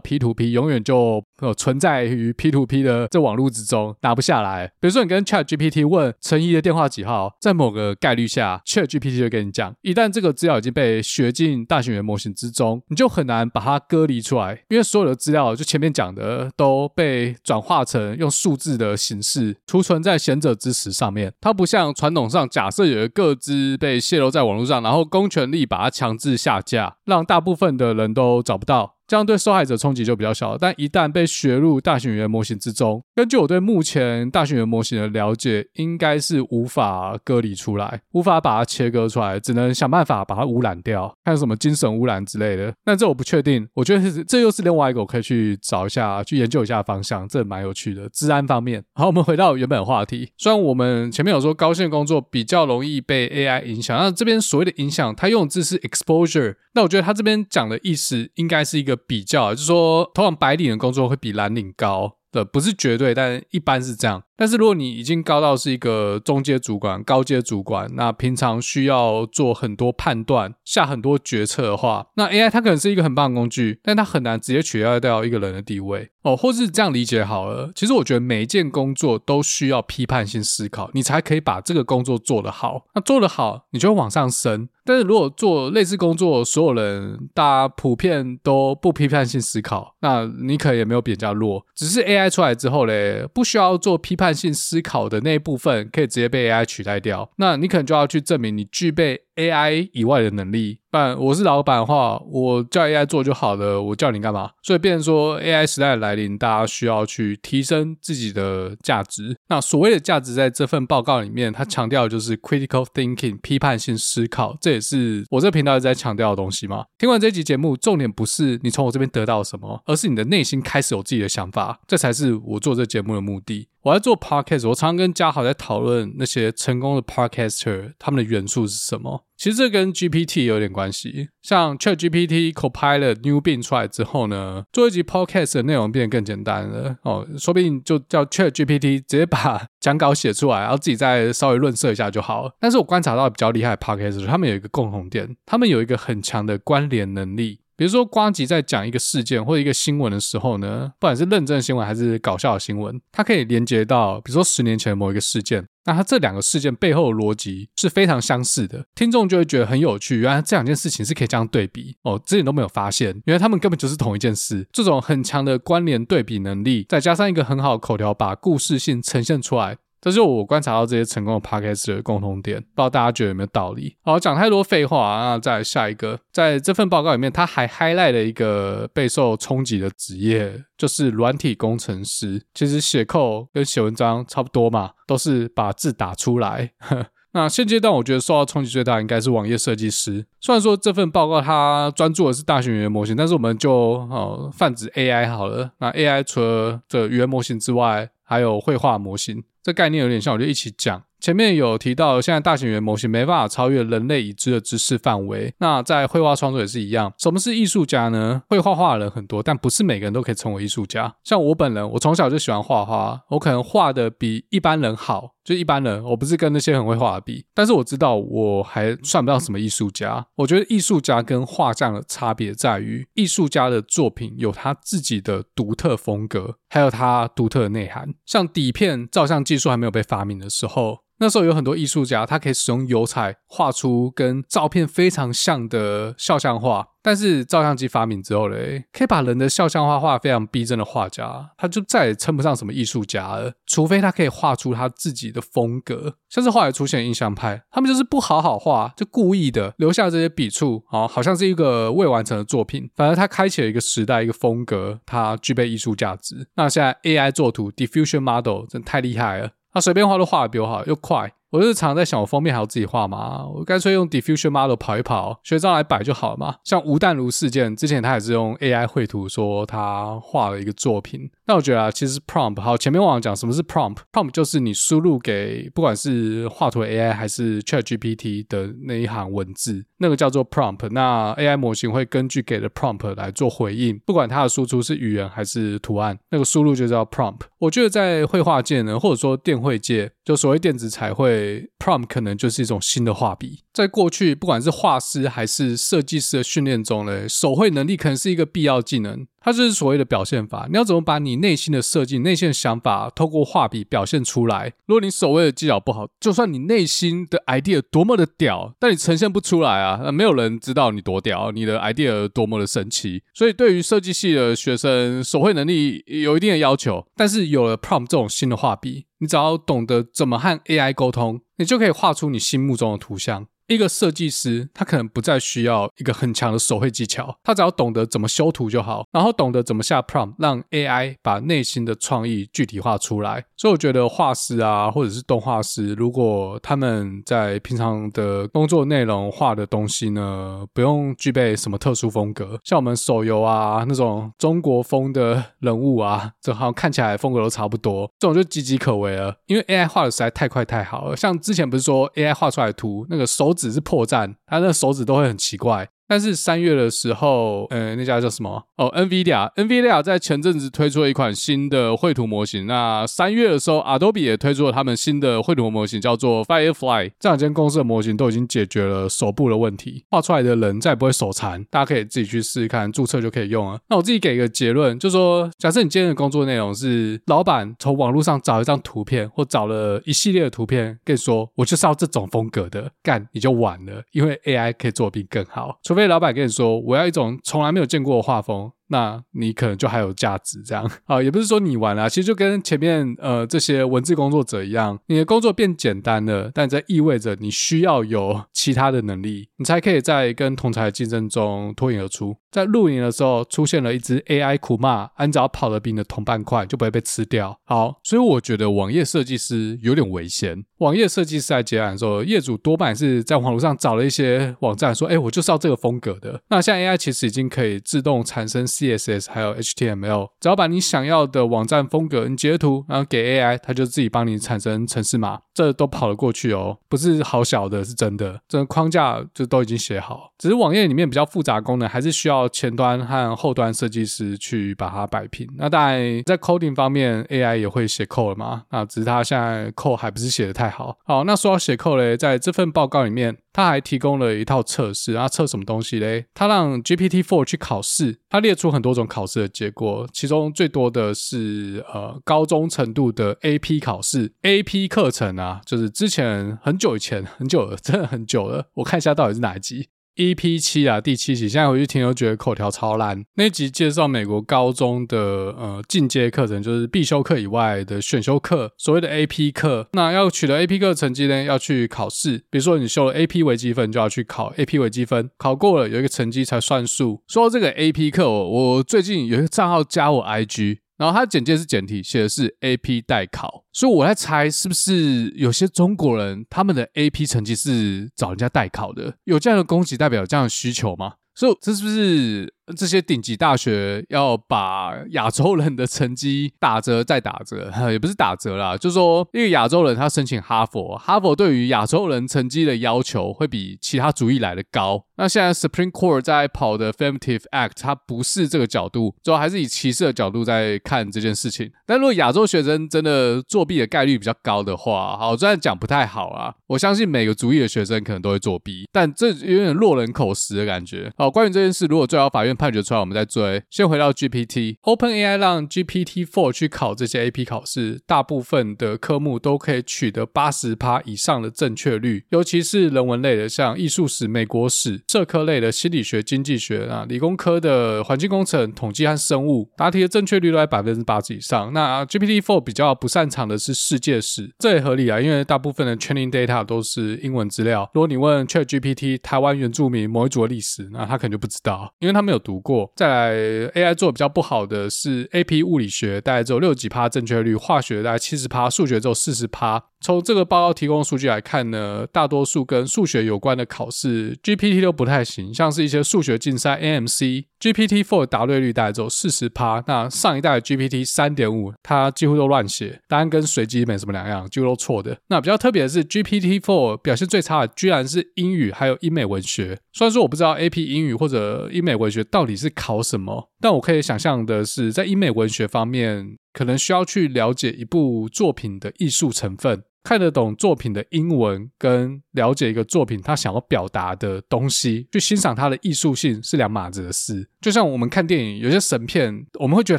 P2P，永远就呃存在于 P2P 的这网络之中，拿不下来。比如说你跟 ChatGPT 问陈怡的电话几号，在某个概率下，ChatGPT 就跟你讲。一旦这个资料已经被学进大型语言模型之中，你就很难把它割离出来，因为所有的资料就前面讲的都被转化成用数字的形式储存在贤者之石上面。它不像传统上，假设有一个个资被泄露在网络上，然后公权力把它强制制。下架，让大部分的人都找不到。这样对受害者冲击就比较小，但一旦被学入大型语言模型之中，根据我对目前大型语言模型的了解，应该是无法割离出来，无法把它切割出来，只能想办法把它污染掉，看什么精神污染之类的。但这我不确定，我觉得这又是另外一个我可以去找一下、去研究一下的方向，这蛮有趣的。治安方面，好，我们回到原本话题。虽然我们前面有说高薪工作比较容易被 AI 影响，那这边所谓的影响，它用的字是 exposure，那我觉得它这边讲的意思应该是一个。比较就是说，通常白领的工作会比蓝领高的，不是绝对，但一般是这样。但是如果你已经高到是一个中阶主管、高阶主管，那平常需要做很多判断、下很多决策的话，那 AI 它可能是一个很棒的工具，但它很难直接取代掉一个人的地位哦。或是这样理解好了，其实我觉得每一件工作都需要批判性思考，你才可以把这个工作做得好。那做得好，你就会往上升。但是如果做类似工作，所有人大家普遍都不批判性思考，那你可能也没有比人家弱，只是 AI 出来之后嘞，不需要做批判。判性思考的那一部分可以直接被 AI 取代掉，那你可能就要去证明你具备 AI 以外的能力。不然我是老板的话，我叫 AI 做就好了，我叫你干嘛？所以变成说 AI 时代的来临，大家需要去提升自己的价值。那所谓的价值，在这份报告里面，它强调的就是 critical thinking 批判性思考，这也是我这个频道一直在强调的东西嘛。听完这集节目，重点不是你从我这边得到什么，而是你的内心开始有自己的想法，这才是我做这节目的目的。我在做 podcast，我常常跟嘉豪在讨论那些成功的 podcaster，他们的元素是什么？其实这跟 GPT 有点关系。像 ChatGPT Copilot New Bing 出来之后呢，做一集 podcast 的内容变得更简单了哦。说不定就叫 ChatGPT 直接把讲稿写出来，然后自己再稍微润色一下就好了。但是我观察到比较厉害的 Podcast，他们有一个共同点，他们有一个很强的关联能力。比如说，瓜吉在讲一个事件或者一个新闻的时候呢，不管是认真的新闻还是搞笑的新闻，它可以连接到，比如说十年前的某一个事件，那它这两个事件背后的逻辑是非常相似的，听众就会觉得很有趣。原来这两件事情是可以这样对比哦，之前都没有发现，原来他们根本就是同一件事。这种很强的关联对比能力，再加上一个很好的口条，把故事性呈现出来。这就是我观察到这些成功的 Podcast 的共同点，不知道大家觉得有没有道理？好，讲太多废话啊！那再来下一个，在这份报告里面，他还 highlight 了一个备受冲击的职业，就是软体工程师。其实写 code 跟写文章差不多嘛，都是把字打出来。<laughs> 那现阶段我觉得受到冲击最大应该是网页设计师。虽然说这份报告它专注的是大型语言模型，但是我们就哦泛指 AI 好了。那 AI 除了这语言模型之外，还有绘画模型。这概念有点像，我就一起讲。前面有提到，现在大型语言模型没办法超越人类已知的知识范围。那在绘画创作也是一样。什么是艺术家呢？会画画的人很多，但不是每个人都可以成为艺术家。像我本人，我从小就喜欢画画，我可能画的比一般人好，就一般人，我不是跟那些很会画的比。但是我知道，我还算不到什么艺术家。我觉得艺术家跟画匠的差别在于，艺术家的作品有他自己的独特风格，还有他独特的内涵。像底片照相技术还没有被发明的时候。那时候有很多艺术家，他可以使用油彩画出跟照片非常像的肖像画。但是照相机发明之后嘞，可以把人的肖像画画非常逼真的画家，他就再也称不上什么艺术家了。除非他可以画出他自己的风格。像是后来出现印象派，他们就是不好好画，就故意的留下这些笔触，哦，好像是一个未完成的作品。反而他开启了一个时代，一个风格，它具备艺术价值。那现在 AI 作图 Diffusion Model 真太厉害了。他随便画都画得比我好，又快。我就是常在想，我封面还要自己画吗？我干脆用 Diffusion Model 跑一跑，学照来摆就好了嘛。像吴淡如事件之前，他也是用 AI 绘图说他画了一个作品。那我觉得啊，其实 prompt 好，前面忘了讲什么是 prompt，prompt 就是你输入给不管是画图的 AI 还是 ChatGPT 的那一行文字，那个叫做 prompt。那 AI 模型会根据给的 prompt 来做回应，不管它的输出是语言还是图案，那个输入就叫 prompt。我觉得在绘画界呢，或者说电绘界，就所谓电子彩绘。Prompt 可能就是一种新的画笔，在过去，不管是画师还是设计师的训练中呢，手绘能力可能是一个必要技能。它就是所谓的表现法，你要怎么把你内心的设计、内心的想法透过画笔表现出来？如果你所谓的技巧不好，就算你内心的 idea 多么的屌，但你呈现不出来啊，那没有人知道你多屌，你的 idea 多么的神奇。所以，对于设计系的学生，手绘能力有一定的要求。但是，有了 Prompt 这种新的画笔，你只要懂得怎么和 AI 沟通，你就可以画出你心目中的图像。一个设计师，他可能不再需要一个很强的手绘技巧，他只要懂得怎么修图就好，然后懂得怎么下 prompt，让 AI 把内心的创意具体化出来。所以我觉得画师啊，或者是动画师，如果他们在平常的工作内容画的东西呢，不用具备什么特殊风格，像我们手游啊那种中国风的人物啊，这好像看起来风格都差不多，这种就岌岌可危了，因为 AI 画的实在太快太好了。像之前不是说 AI 画出来的图那个手。只是破绽，他那手指都会很奇怪。但是三月的时候，呃，那家叫什么？哦，NVIDIA，NVIDIA 在前阵子推出了一款新的绘图模型。那三月的时候，Adobe 也推出了他们新的绘图模型，叫做 Firefly。这两间公司的模型都已经解决了手部的问题，画出来的人再也不会手残。大家可以自己去试试看，注册就可以用了。那我自己给一个结论，就说，假设你今天的工作内容是老板从网络上找一张图片，或找了一系列的图片，跟你说我就是要这种风格的，干你就完了，因为 AI 可以做比更好。除非老板跟你说，我要一种从来没有见过的画风。那你可能就还有价值，这样 <laughs> 啊，也不是说你完了，其实就跟前面呃这些文字工作者一样，你的工作变简单了，但这意味着你需要有其他的能力，你才可以在跟同才的竞争中脱颖而出。在露营的时候出现了一只 AI 苦骂，按照跑得比你的同伴快，就不会被吃掉。好，所以我觉得网页设计师有点危险。网页设计师在结案的时候，业主多半是在网络上找了一些网站，说，哎，我就是要这个风格的。那现在 AI 其实已经可以自动产生。CSS 还有 HTML，只要把你想要的网站风格你截图，然后给 AI，它就自己帮你产生程式码，这都跑得过去哦，不是好小的，是真的，这个框架就都已经写好，只是网页里面比较复杂功能，还是需要前端和后端设计师去把它摆平。那当然，在 coding 方面，AI 也会写 code 嘛，那只是它现在 code 还不是写的太好。好，那说到写 code 嘞，在这份报告里面。他还提供了一套测试，然后测什么东西嘞？他让 GPT-4 去考试，他列出很多种考试的结果，其中最多的是呃高中程度的 AP 考试，AP 课程啊，就是之前很久以前很久了，真的很久了，我看一下到底是哪一集。EP 七啊，第七集，现在回去听都觉得口条超烂。那集介绍美国高中的呃进阶课程，就是必修课以外的选修课，所谓的 AP 课。那要取得 AP 课成绩呢，要去考试。比如说你修了 AP 微积分，就要去考 AP 微积分，考过了有一个成绩才算数。说到这个 AP 课，我我最近有一个账号加我 IG。然后它简介是简体，写的是 AP 代考，所以我在猜是不是有些中国人他们的 AP 成绩是找人家代考的，有这样的供给代表有这样的需求吗？所以这是不是？这些顶级大学要把亚洲人的成绩打折再打折，<laughs> 也不是打折啦，就是说因为亚洲人他申请哈佛，哈佛对于亚洲人成绩的要求会比其他族裔来的高。那现在 Supreme Court 在跑的 Affirmative Act，它不是这个角度，主要还是以歧视的角度在看这件事情。但如果亚洲学生真的作弊的概率比较高的话，好，虽然讲不太好啊，我相信每个族裔的学生可能都会作弊，但这有点落人口实的感觉。好，关于这件事，如果最高法院判决出来，我们再追。先回到 GPT，OpenAI 让 GPT-4 去考这些 AP 考试，大部分的科目都可以取得八十趴以上的正确率，尤其是人文类的，像艺术史、美国史；社科类的，心理学、经济学啊；理工科的，环境工程、统计和生物，答题的正确率都在百分之八十以上。那 GPT-4 比较不擅长的是世界史，这也合理啊，因为大部分的 training data 都是英文资料。如果你问 ChatGPT 台湾原住民某一族的历史，那他可能就不知道，因为他没有读过。再来，AI 做比较不好的是 AP 物理学，大概只有六几趴正确率；化学大概七十趴，数学只有四十趴。从这个报告提供的数据来看呢，大多数跟数学有关的考试 GPT 都不太行，像是一些数学竞赛 AMC GPT Four 答对率大概只有四十趴，那上一代的 GPT 三点五，它几乎都乱写，答案跟随机没什么两样，几乎都错的。那比较特别的是，GPT Four 表现最差的居然是英语还有英美文学。虽然说我不知道 AP 英语或者英美文学到底是考什么，但我可以想象的是，在英美文学方面，可能需要去了解一部作品的艺术成分，看得懂作品的英文，跟了解一个作品他想要表达的东西，去欣赏它的艺术性是两码子的事。就像我们看电影，有些神片，我们会觉得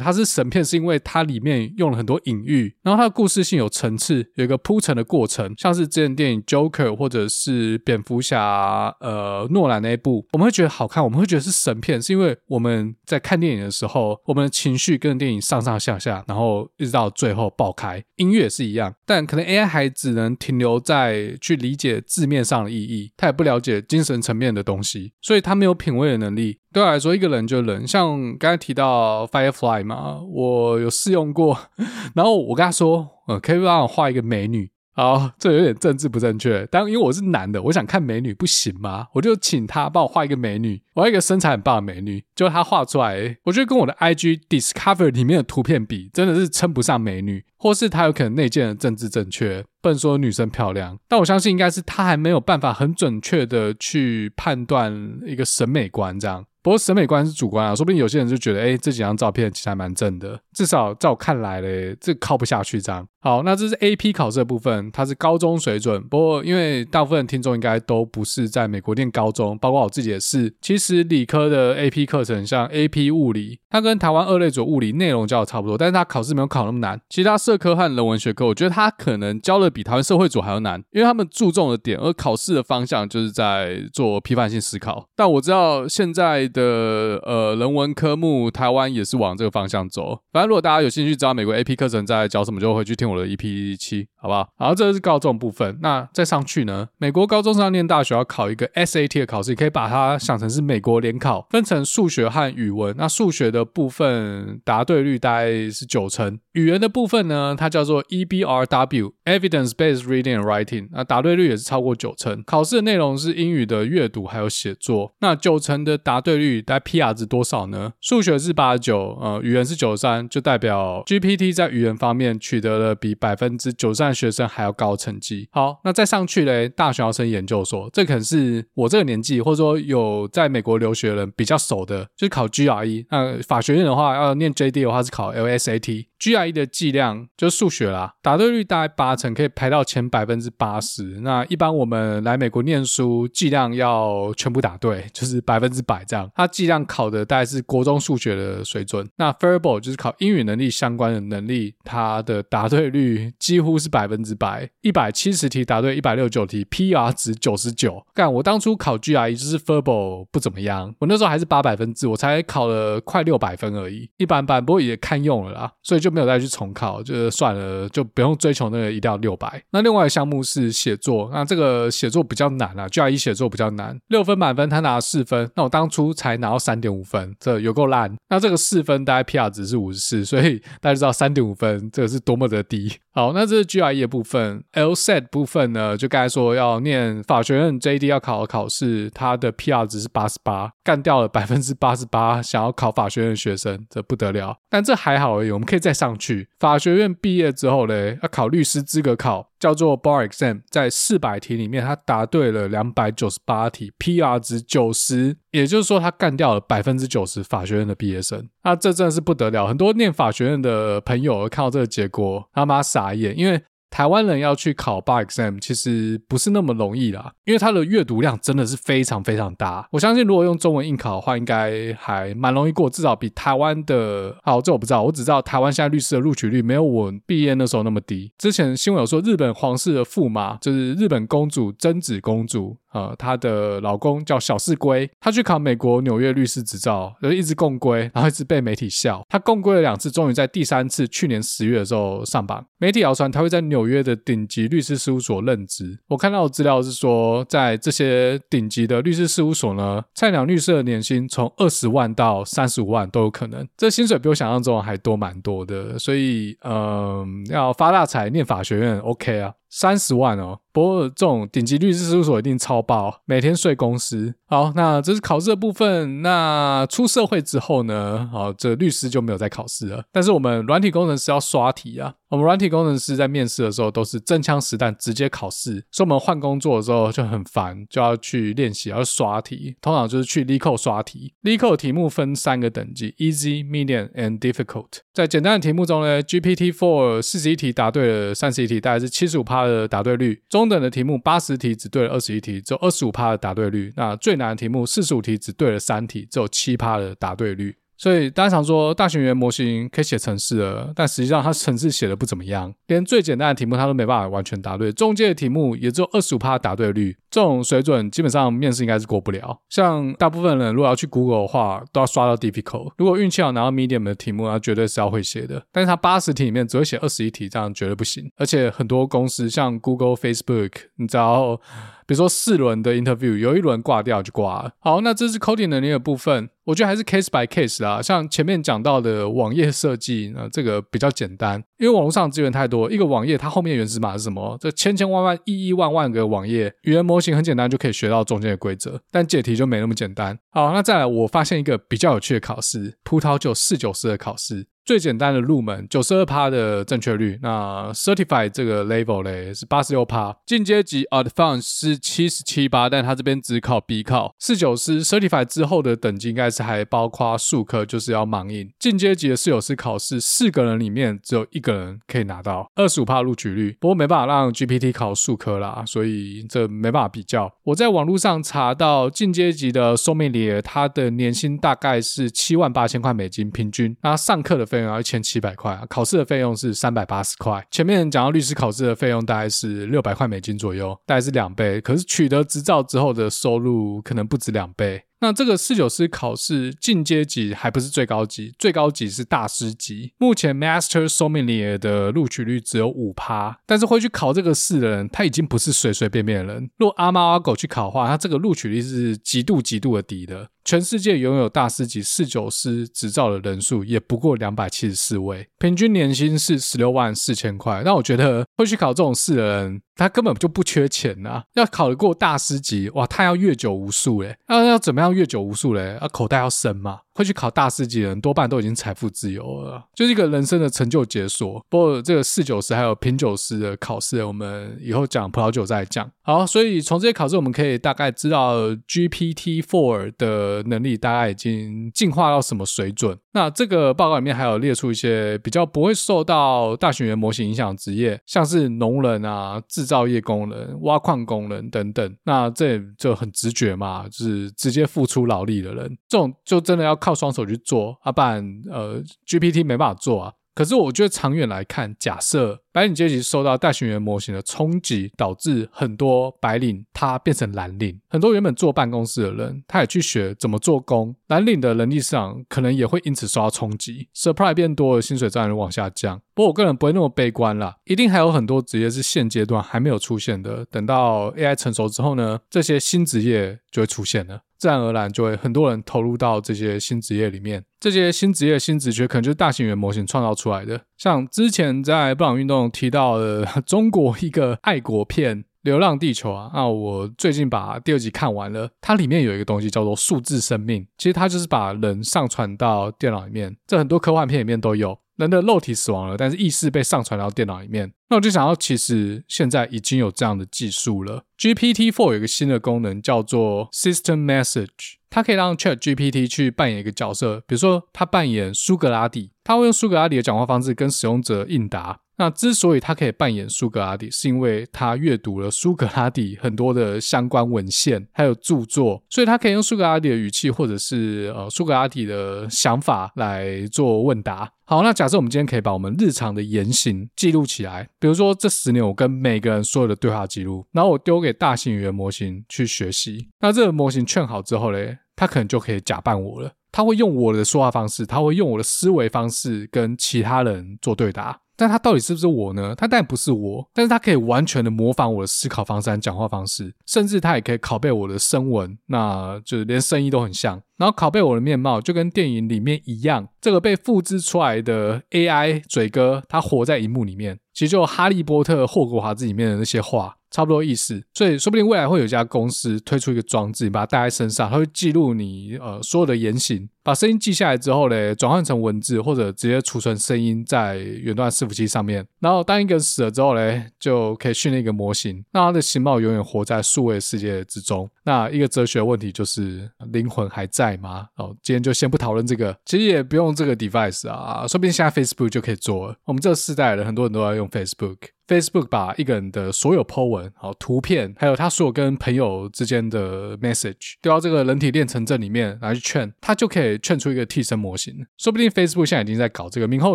它是神片，是因为它里面用了很多隐喻，然后它的故事性有层次，有一个铺陈的过程。像是之前电影《Joker》或者是蝙蝠侠，呃，诺兰那一部，我们会觉得好看，我们会觉得是神片，是因为我们在看电影的时候，我们的情绪跟电影上上下下，然后一直到最后爆开。音乐也是一样，但可能 AI 还只能停留在去理解字面上的意义，他也不了解精神层面的东西，所以他没有品味的能力。对我来说，一个人就人，像刚才提到 Firefly 嘛，我有试用过，<laughs> 然后我跟他说，呃，可以帮我画一个美女。好，这有点政治不正确。但因为我是男的，我想看美女不行吗？我就请他帮我画一个美女，我要一个身材很棒的美女。就他画出来，我觉得跟我的 IG Discover 里面的图片比，真的是称不上美女，或是他有可能内建的政治正确，不能说女生漂亮。但我相信应该是他还没有办法很准确的去判断一个审美观这样。不过审美观是主观啊，说不定有些人就觉得，哎，这几张照片其实还蛮正的，至少在我看来嘞，这靠不下去这样。好，那这是 AP 考试的部分，它是高中水准。不过因为大部分听众应该都不是在美国念高中，包括我自己也是。其实理科的 AP 课程，像 AP 物理，它跟台湾二类组物理内容教的差不多，但是它考试没有考那么难。其他社科和人文学科，我觉得他可能教的比台湾社会组还要难，因为他们注重的点，而考试的方向就是在做批判性思考。但我知道现在。的呃人文科目，台湾也是往这个方向走。反正如果大家有兴趣知道美国 AP 课程在教什么，就回去听我的 EP 七，好不好？然后这是高中部分。那再上去呢，美国高中生要念大学要考一个 SAT 的考试，你可以把它想成是美国联考，分成数学和语文。那数学的部分答对率大概是九成，语言的部分呢，它叫做 EBRW（Evidence-Based Reading and Writing），那答对率也是超过九成。考试的内容是英语的阅读还有写作。那九成的答对率。在 PR 值多少呢？数学是八十九，呃，语言是九十三，就代表 GPT 在语言方面取得了比百分之九十三学生还要高成绩。好，那再上去嘞，大学要升研究所，这可能是我这个年纪或者说有在美国留学的人比较熟的，就是考 GRE。那法学院的话，要念 JD 的话是考 LSAT。GRE 的计量就数学啦，答对率大概八成，可以排到前百分之八十。那一般我们来美国念书，计量要全部答对，就是百分之百这样。它计量考的大概是国中数学的水准。那 Verbal 就是考英语能力相关的能力，它的答对率几乎是百分之百，一百七十题答对一百六十九题，PR 值九十九。干，我当初考 GRE 就是 Verbal 不怎么样，我那时候还是八百分制，我才考了快六百分而已，一般般，不过也堪用了啦，所以就就没有再去重考，就是算了，就不用追求那个一定要六百。那另外一个项目是写作，那这个写作比较难啊，GRE 写作比较难，六分满分他拿了四分，那我当初才拿到三点五分，这有够烂。那这个四分大概 PR 值是五十四，所以大家知道三点五分这个是多么的低。好，那这是 GRE 的部分，LSAT 部分呢，就刚才说要念法学院 JD 要考的考试，它的 PR 值是八十八，干掉了百分之八十八想要考法学院的学生，这不得了。但这还好而已，我们可以再上去。法学院毕业之后嘞，要考律师资格考，叫做 Bar Exam，在四百题里面，他答对了两百九十八题，PR 值九十，也就是说他干掉了百分之九十法学院的毕业生。那这真的是不得了，很多念法学院的朋友看到这个结果，他妈傻眼，因为。台湾人要去考 Bar Exam，其实不是那么容易啦，因为它的阅读量真的是非常非常大。我相信如果用中文应考的话，应该还蛮容易过，至少比台湾的……好，这我不知道，我只知道台湾现在律师的录取率没有我毕业那时候那么低。之前新闻有说，日本皇室的驸马，就是日本公主真子公主。呃，她的老公叫小室圭，他去考美国纽约律师执照，就一直摃龟，然后一直被媒体笑。他摃龟了两次，终于在第三次去年十月的时候上榜。媒体谣传他会在纽纽约的顶级律师事务所任职。我看到的资料是说，在这些顶级的律师事务所呢，菜鸟律师的年薪从二十万到三十五万都有可能。这薪水比我想象中还多蛮多的，所以嗯、要发大财，念法学院 OK 啊。三十万哦，不过这种顶级律师事务所一定超爆，每天睡公司。好，那这是考试的部分。那出社会之后呢？好，这律师就没有再考试了。但是我们软体工程师要刷题啊。我们软体工程师在面试的时候都是真枪实弹直接考试，所以我们换工作的时候就很烦，就要去练习，要刷题。通常就是去 Leeco 刷题。Leeco 题目分三个等级：Easy、Medium and Difficult。在简单的题目中呢，GPT-4 四十一题答对了三十一题，大概是七十五趴的答对率。中等的题目八十题只对了二十一题，只有二十五趴的答对率。那最难的题目四十五题只对了三题，只有七趴的答对率。所以大家常说大型语言模型可以写程式了，但实际上它程式写的不怎么样，连最简单的题目它都没办法完全答对，中阶的题目也只有二十五趴答对率，这种水准基本上面试应该是过不了。像大部分人如果要去 Google 的话，都要刷到 difficult。如果运气好拿到 medium 的题目，那绝对是要会写的。但是它八十题里面只会写二十一题，这样绝对不行。而且很多公司像 Google、Facebook，你知道。比如说四轮的 interview，有一轮挂掉就挂了。好，那这是 coding 能力的部分，我觉得还是 case by case 啦。像前面讲到的网页设计，那这个比较简单，因为网络上资源太多。一个网页它后面原始码是什么？这千千万万亿亿万万个网页，语言模型很简单就可以学到中间的规则，但解题就没那么简单。好，那再来，我发现一个比较有趣的考试，葡萄酒四九四的考试。最简单的入门，九十二趴的正确率。那 Certified 这个 level 嘞是八十六趴，进阶级 Advanced 是七十七趴，但他这边只考 B 考。四九四 Certified 之后的等级应该是还包括数科，就是要盲印。进阶级的四九四考试，四个人里面只有一个人可以拿到二十五趴录取率。不过没办法让 GPT 考数科啦，所以这没办法比较。我在网络上查到进阶级的 s o m m e l i e 他的年薪大概是七万八千块美金平均，那上课的费费用要一千七百块，考试的费用是三百八十块。前面讲到律师考试的费用大概是六百块美金左右，大概是两倍。可是取得执照之后的收入可能不止两倍。那这个四九师考试进阶级还不是最高级，最高级是大师级。目前 Master Sommelier 的录取率只有五趴，但是会去考这个试的人，他已经不是随随便便的人。若阿猫阿狗去考的话，他这个录取率是极度极度的低的。全世界拥有大师级四九师执照的人数也不过两百七十四位，平均年薪是十六万四千块。那我觉得会去考这种试的人，他根本就不缺钱呐、啊。要考得过大师级，哇，他要阅久无数嘞。那要怎么样阅久无数嘞？啊，口袋要深嘛。会去考大师级的人，多半都已经财富自由了，就是一个人生的成就解锁。不过这个侍酒师还有品酒师的考试，我们以后讲葡萄酒再讲。好，所以从这些考试，我们可以大概知道 GPT Four 的能力大概已经进化到什么水准。那这个报告里面还有列出一些比较不会受到大型语言模型影响的职业，像是农人啊、制造业工人、挖矿工人等等。那这就很直觉嘛，就是直接付出劳力的人，这种就真的要靠双手去做，啊，不然呃 GPT 没办法做啊。可是我觉得长远来看，假设白领阶级受到大型语言模型的冲击，导致很多白领他变成蓝领，很多原本坐办公室的人，他也去学怎么做工，蓝领的人力市场可能也会因此受到冲击，supply 变多了，薪水自然往下降。不过我个人不会那么悲观啦，一定还有很多职业是现阶段还没有出现的，等到 AI 成熟之后呢，这些新职业就会出现了。自然而然就会很多人投入到这些新职业里面，这些新职业、新职缺可能就是大型语言模型创造出来的。像之前在布朗运动提到的 <laughs> 中国一个爱国片《流浪地球》啊，那我最近把第二集看完了，它里面有一个东西叫做数字生命，其实它就是把人上传到电脑里面，这很多科幻片里面都有。人的肉体死亡了，但是意识被上传到电脑里面。那我就想到，其实现在已经有这样的技术了。GPT Four 有一个新的功能叫做 System Message，它可以让 ChatGPT 去扮演一个角色，比如说它扮演苏格拉底，它会用苏格拉底的讲话方式跟使用者应答。那之所以他可以扮演苏格拉底，是因为他阅读了苏格拉底很多的相关文献，还有著作，所以他可以用苏格拉底的语气，或者是呃苏格拉底的想法来做问答。好，那假设我们今天可以把我们日常的言行记录起来，比如说这十年我跟每个人所有的对话记录，然后我丢给大型语言模型去学习，那这个模型劝好之后嘞，他可能就可以假扮我了，他会用我的说话方式，他会用我的思维方式跟其他人做对答。但他到底是不是我呢？他当然不是我，但是他可以完全的模仿我的思考方式讲话方式，甚至他也可以拷贝我的声纹，那就是连声音都很像，然后拷贝我的面貌，就跟电影里面一样。这个被复制出来的 AI 嘴哥，他活在荧幕里面，其实就《哈利波特》霍格华兹里面的那些话。差不多意思，所以说不定未来会有一家公司推出一个装置，你把它带在身上，它会记录你呃所有的言行，把声音记下来之后嘞，转换成文字或者直接储存声音在远端伺服器上面。然后当一个人死了之后嘞，就可以训练一个模型，让他的形貌永远活在数位世界之中。那一个哲学问题就是灵魂还在代吗？哦，今天就先不讨论这个，其实也不用这个 device 啊，说不定现在 Facebook 就可以做了。我们这个世代的人很多人都要用 Facebook。Facebook 把一个人的所有 po 文、好图片，还有他所有跟朋友之间的 message 丢到这个人体练成阵里面，拿去劝他，就可以劝出一个替身模型。说不定 Facebook 现在已经在搞这个，明后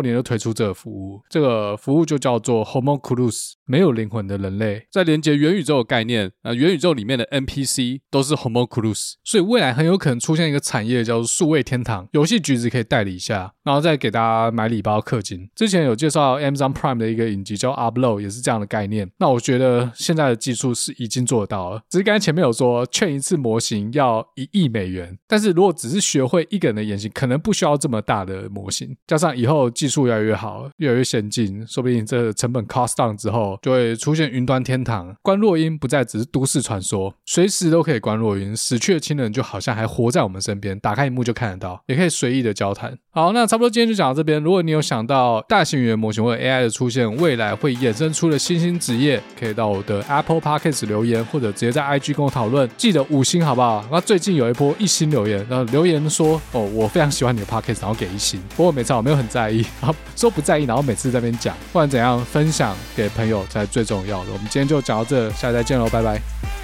年就推出这个服务。这个服务就叫做 Homoculus，没有灵魂的人类，在连接元宇宙的概念。呃，元宇宙里面的 NPC 都是 Homoculus，所以未来很有可能出现一个产业叫做数位天堂，游戏橘子可以代理一下，然后再给大家买礼包氪金。之前有介绍 Amazon Prime 的一个影集叫 Upload。也是这样的概念。那我觉得现在的技术是已经做得到了。只是刚才前面有说，劝一次模型要一亿美元。但是如果只是学会一个人的言行，可能不需要这么大的模型。加上以后技术越来越好，越来越先进，说不定这成本 cost down 之后，就会出现云端天堂。观落音不再只是都市传说，随时都可以观落音。死去的亲人就好像还活在我们身边，打开萤幕就看得到，也可以随意的交谈。好，那差不多今天就讲到这边。如果你有想到大型语言模型或者 AI 的出现，未来会衍生出了新兴职业，可以到我的 Apple Podcast 留言，或者直接在 IG 跟我讨论。记得五星好不好？那最近有一波一星留言，然后留言说哦，我非常喜欢你的 Podcast，然后给一星。不过每次我没有很在意，然 <laughs> 后说不在意，然后每次在那边讲，不管怎样，分享给朋友才最重要的。我们今天就讲到这，下次再见喽，拜拜。